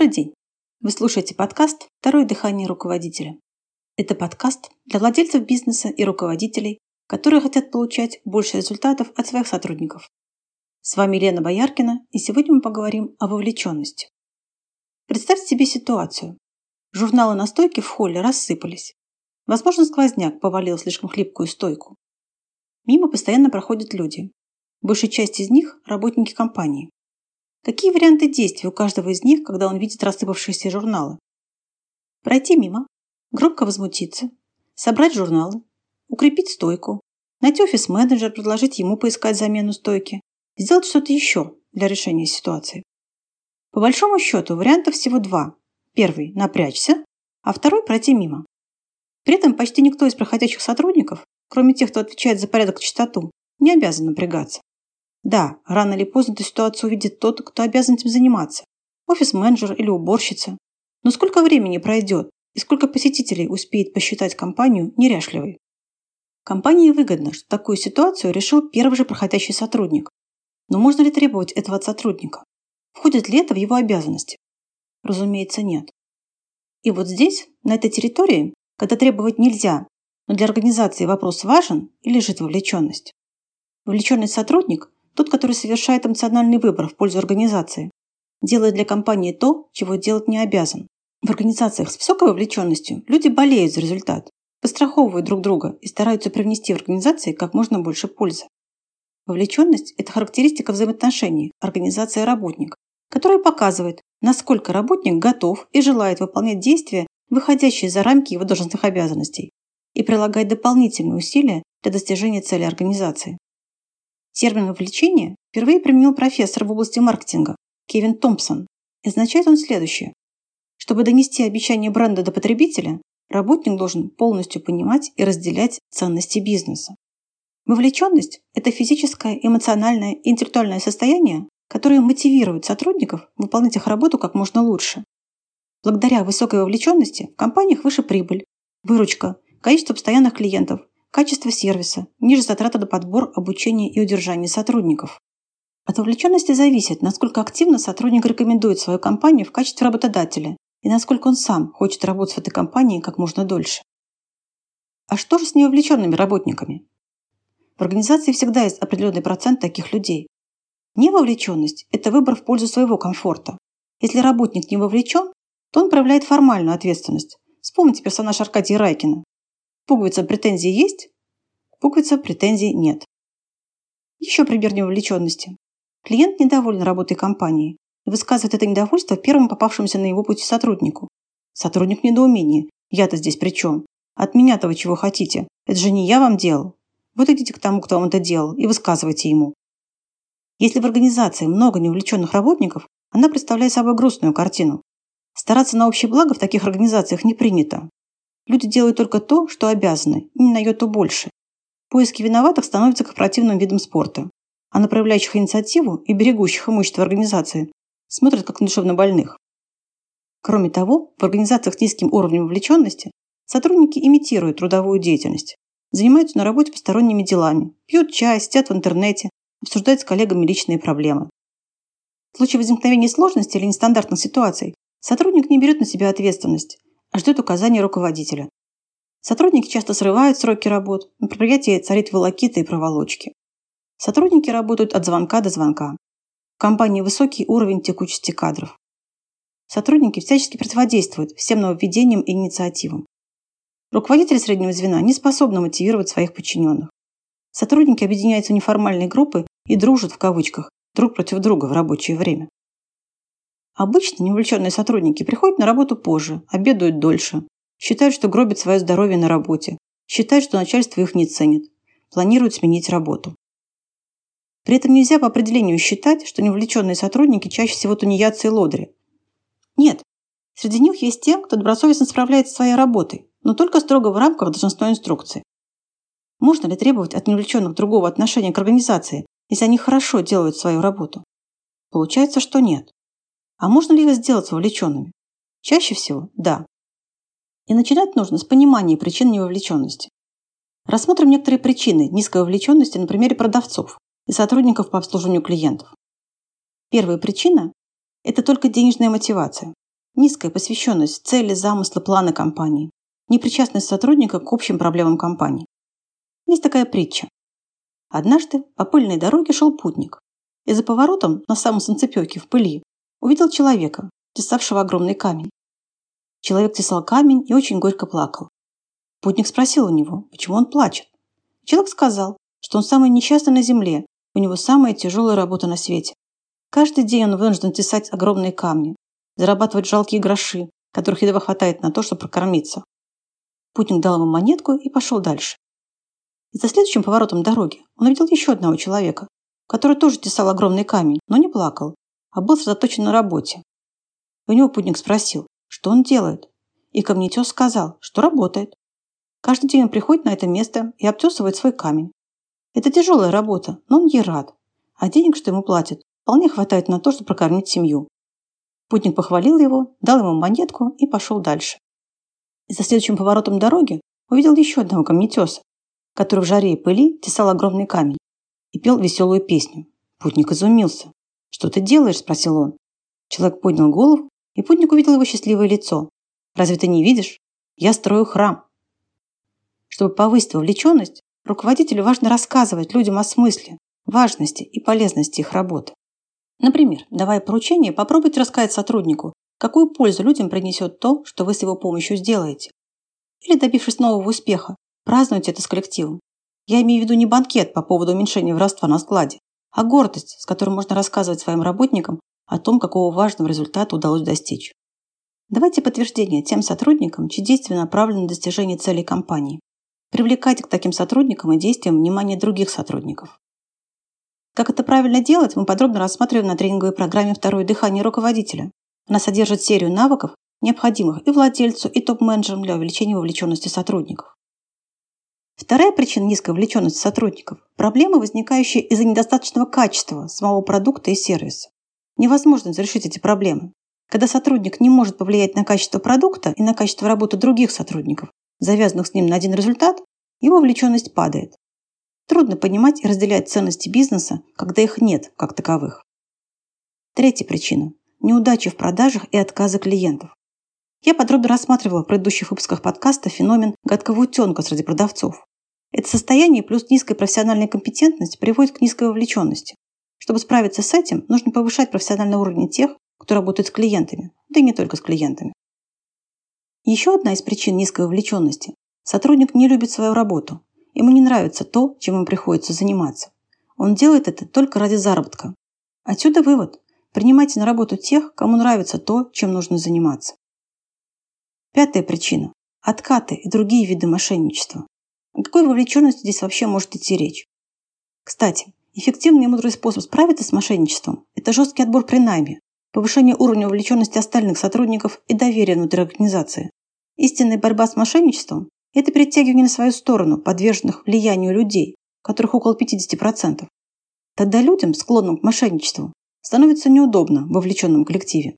Добрый день! Вы слушаете подкаст «Второе дыхание руководителя». Это подкаст для владельцев бизнеса и руководителей, которые хотят получать больше результатов от своих сотрудников. С вами Лена Бояркина, и сегодня мы поговорим о вовлеченности. Представьте себе ситуацию. Журналы на стойке в холле рассыпались. Возможно, сквозняк повалил слишком хлипкую стойку. Мимо постоянно проходят люди. Большая часть из них – работники компании. Какие варианты действий у каждого из них, когда он видит рассыпавшиеся журналы? Пройти мимо, громко возмутиться, собрать журналы, укрепить стойку, найти офис-менеджер, предложить ему поискать замену стойки, сделать что-то еще для решения ситуации. По большому счету вариантов всего два. Первый – напрячься, а второй – пройти мимо. При этом почти никто из проходящих сотрудников, кроме тех, кто отвечает за порядок и чистоту, не обязан напрягаться. Да, рано или поздно эту ситуацию увидит тот, кто обязан этим заниматься. Офис-менеджер или уборщица. Но сколько времени пройдет и сколько посетителей успеет посчитать компанию неряшливой? Компании выгодно, что такую ситуацию решил первый же проходящий сотрудник. Но можно ли требовать этого от сотрудника? Входит ли это в его обязанности? Разумеется, нет. И вот здесь, на этой территории, когда требовать нельзя, но для организации вопрос важен и лежит вовлеченность. Вовлеченный сотрудник тот, который совершает эмоциональный выбор в пользу организации, делает для компании то, чего делать не обязан. В организациях с высокой вовлеченностью люди болеют за результат, постраховывают друг друга и стараются привнести в организации как можно больше пользы. Вовлеченность – это характеристика взаимоотношений организация-работник, которая показывает, насколько работник готов и желает выполнять действия, выходящие за рамки его должностных обязанностей, и прилагать дополнительные усилия для достижения цели организации. Термин «вовлечение» впервые применил профессор в области маркетинга Кевин Томпсон. И означает он следующее. Чтобы донести обещание бренда до потребителя, работник должен полностью понимать и разделять ценности бизнеса. Вовлеченность – это физическое, эмоциональное и интеллектуальное состояние, которое мотивирует сотрудников выполнять их работу как можно лучше. Благодаря высокой вовлеченности в компаниях выше прибыль, выручка, количество постоянных клиентов, качество сервиса, ниже затраты на подбор, обучение и удержание сотрудников. От вовлеченности зависит, насколько активно сотрудник рекомендует свою компанию в качестве работодателя и насколько он сам хочет работать в этой компании как можно дольше. А что же с невовлеченными работниками? В организации всегда есть определенный процент таких людей. Невовлеченность – это выбор в пользу своего комфорта. Если работник не вовлечен, то он проявляет формальную ответственность. Вспомните персонаж Аркадия Райкина. Пуговица претензии есть? Пуговица претензий нет. Еще пример невовлеченности. Клиент недоволен работой компании и высказывает это недовольство первому попавшемуся на его пути сотруднику. Сотрудник в недоумении. Я-то здесь при чем? От меня-то вы чего хотите? Это же не я вам делал. Вот идите к тому, кто вам это делал, и высказывайте ему. Если в организации много неувлеченных работников, она представляет собой грустную картину. Стараться на общее благо в таких организациях не принято. Люди делают только то, что обязаны, не на йоту больше. Поиски виноватых становятся корпоративным видом спорта. А на проявляющих инициативу и берегущих имущество организации смотрят как на душевно больных. Кроме того, в организациях с низким уровнем вовлеченности сотрудники имитируют трудовую деятельность, занимаются на работе посторонними делами, пьют чай, сидят в интернете, обсуждают с коллегами личные проблемы. В случае возникновения сложностей или нестандартных ситуаций сотрудник не берет на себя ответственность, ждет указания руководителя. Сотрудники часто срывают сроки работ, на предприятии царит волокита и проволочки. Сотрудники работают от звонка до звонка. В компании высокий уровень текучести кадров. Сотрудники всячески противодействуют всем нововведениям и инициативам. Руководители среднего звена не способны мотивировать своих подчиненных. Сотрудники объединяются в неформальные группы и дружат в кавычках друг против друга в рабочее время. Обычно неувлеченные сотрудники приходят на работу позже, обедают дольше, считают, что гробят свое здоровье на работе, считают, что начальство их не ценит, планируют сменить работу. При этом нельзя по определению считать, что неувлеченные сотрудники чаще всего тунеядцы и лодыри. Нет, среди них есть те, кто добросовестно справляется со своей работой, но только строго в рамках должностной инструкции. Можно ли требовать от неувлеченных другого отношения к организации, если они хорошо делают свою работу? Получается, что нет. А можно ли их сделать вовлеченными? Чаще всего – да. И начинать нужно с понимания причин невовлеченности. Рассмотрим некоторые причины низкой вовлеченности на примере продавцов и сотрудников по обслуживанию клиентов. Первая причина – это только денежная мотивация. низкая посвященность цели, замысла, плана компании, непричастность сотрудника к общим проблемам компании. Есть такая притча. Однажды по пыльной дороге шел путник и за поворотом на самом санцепёке в пыли увидел человека, тесавшего огромный камень. Человек тесал камень и очень горько плакал. Путник спросил у него, почему он плачет. Человек сказал, что он самый несчастный на земле, у него самая тяжелая работа на свете. Каждый день он вынужден тесать огромные камни, зарабатывать жалкие гроши, которых едва хватает на то, чтобы прокормиться. Путник дал ему монетку и пошел дальше. И за следующим поворотом дороги он увидел еще одного человека, который тоже тесал огромный камень, но не плакал, а был сосредоточен на работе. У него путник спросил, что он делает, и камнетес сказал, что работает. Каждый день он приходит на это место и обтесывает свой камень. Это тяжелая работа, но он ей рад, а денег, что ему платят, вполне хватает на то, чтобы прокормить семью. Путник похвалил его, дал ему монетку и пошел дальше. И за следующим поворотом дороги увидел еще одного камнетеса, который в жаре и пыли тесал огромный камень и пел веселую песню. Путник изумился. «Что ты делаешь?» – спросил он. Человек поднял голову, и путник увидел его счастливое лицо. «Разве ты не видишь? Я строю храм». Чтобы повысить вовлеченность, руководителю важно рассказывать людям о смысле, важности и полезности их работы. Например, давая поручение, попробуйте рассказать сотруднику, какую пользу людям принесет то, что вы с его помощью сделаете. Или добившись нового успеха, празднуйте это с коллективом. Я имею в виду не банкет по поводу уменьшения воровства на складе, а гордость, с которой можно рассказывать своим работникам о том, какого важного результата удалось достичь. Давайте подтверждение тем сотрудникам, чьи действия направлены на достижение целей компании. Привлекайте к таким сотрудникам и действиям внимание других сотрудников. Как это правильно делать, мы подробно рассматриваем на тренинговой программе «Второе дыхание руководителя». Она содержит серию навыков, необходимых и владельцу, и топ-менеджерам для увеличения вовлеченности сотрудников. Вторая причина низкой вовлеченности сотрудников – проблемы, возникающие из-за недостаточного качества самого продукта и сервиса. Невозможно зарешить эти проблемы. Когда сотрудник не может повлиять на качество продукта и на качество работы других сотрудников, завязанных с ним на один результат, его вовлеченность падает. Трудно понимать и разделять ценности бизнеса, когда их нет как таковых. Третья причина – неудачи в продажах и отказы клиентов. Я подробно рассматривала в предыдущих выпусках подкаста феномен гадкого утенка среди продавцов. Это состояние плюс низкая профессиональная компетентность приводит к низкой вовлеченности. Чтобы справиться с этим, нужно повышать профессиональный уровень тех, кто работает с клиентами, да и не только с клиентами. Еще одна из причин низкой вовлеченности – сотрудник не любит свою работу, Ему не нравится то, чем ему приходится заниматься. Он делает это только ради заработка. Отсюда вывод. Принимайте на работу тех, кому нравится то, чем нужно заниматься. Пятая причина. Откаты и другие виды мошенничества. О какой вовлеченности здесь вообще может идти речь? Кстати, эффективный и мудрый способ справиться с мошенничеством – это жесткий отбор при найме, повышение уровня вовлеченности остальных сотрудников и доверия внутри организации. Истинная борьба с мошенничеством это перетягивание на свою сторону подверженных влиянию людей, которых около 50%. Тогда людям, склонным к мошенничеству, становится неудобно в вовлеченном коллективе.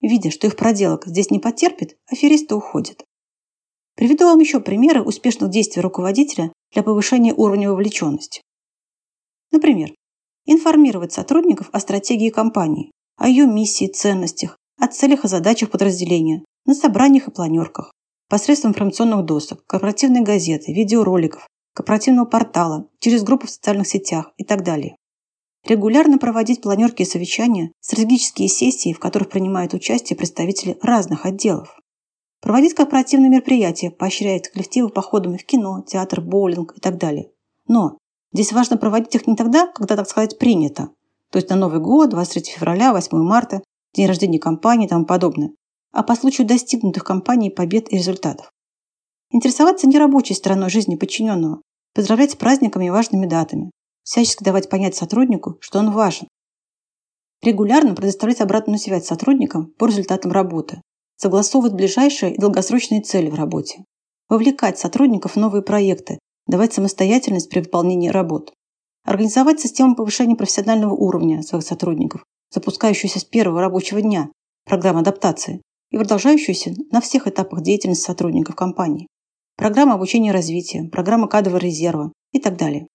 Видя, что их проделок здесь не потерпит, аферисты уходят. Приведу вам еще примеры успешных действий руководителя для повышения уровня вовлеченности. Например, информировать сотрудников о стратегии компании, о ее миссии, ценностях, о целях и задачах подразделения на собраниях и планерках, посредством информационных досок, корпоративной газеты, видеороликов, корпоративного портала, через группы в социальных сетях и так далее. Регулярно проводить планерки и совещания, стратегические сессии, в которых принимают участие представители разных отделов. Проводить корпоративные мероприятия, поощряет коллективы походами в кино, театр, боулинг и так далее. Но здесь важно проводить их не тогда, когда, так сказать, принято. То есть на Новый год, 23 февраля, 8 марта, день рождения компании и тому подобное а по случаю достигнутых компанией побед и результатов. Интересоваться нерабочей стороной жизни подчиненного, поздравлять с праздниками и важными датами, всячески давать понять сотруднику, что он важен. Регулярно предоставлять обратную связь сотрудникам по результатам работы, согласовывать ближайшие и долгосрочные цели в работе, вовлекать сотрудников в новые проекты, давать самостоятельность при выполнении работ, организовать систему повышения профессионального уровня своих сотрудников, запускающуюся с первого рабочего дня, программа адаптации, и продолжающуюся на всех этапах деятельности сотрудников компании. Программа обучения и развития, программа кадрового резерва и так далее.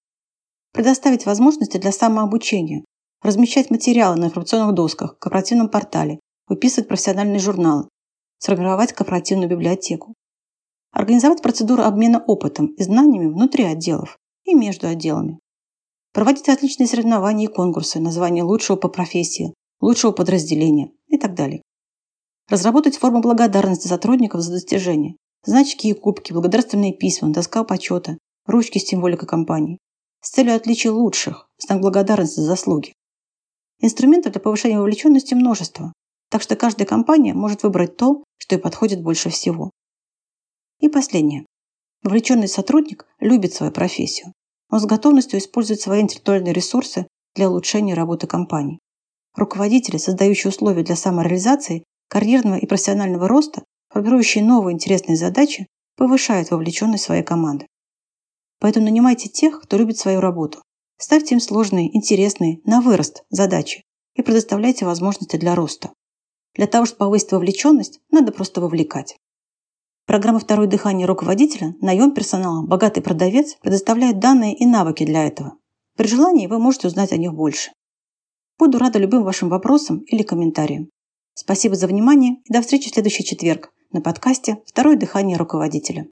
Предоставить возможности для самообучения, размещать материалы на информационных досках, корпоративном портале, выписывать профессиональные журналы, сформировать корпоративную библиотеку, организовать процедуру обмена опытом и знаниями внутри отделов и между отделами, проводить отличные соревнования и конкурсы на звание лучшего по профессии, лучшего подразделения и так далее. Разработать форму благодарности сотрудников за достижения, значки и кубки, благодарственные письма, доска почета, ручки с символикой компании. С целью отличия лучших, знак благодарности за заслуги. Инструментов для повышения вовлеченности множество, так что каждая компания может выбрать то, что ей подходит больше всего. И последнее. Вовлеченный сотрудник любит свою профессию. Он с готовностью использует свои интеллектуальные ресурсы для улучшения работы компании. Руководители, создающие условия для самореализации, карьерного и профессионального роста, формирующие новые интересные задачи, повышают вовлеченность своей команды. Поэтому нанимайте тех, кто любит свою работу. Ставьте им сложные, интересные, на вырост задачи и предоставляйте возможности для роста. Для того, чтобы повысить вовлеченность, надо просто вовлекать. Программа «Второе дыхание руководителя», наем персонала, богатый продавец предоставляет данные и навыки для этого. При желании вы можете узнать о них больше. Буду рада любым вашим вопросам или комментариям. Спасибо за внимание и до встречи в следующий четверг на подкасте «Второе дыхание руководителя».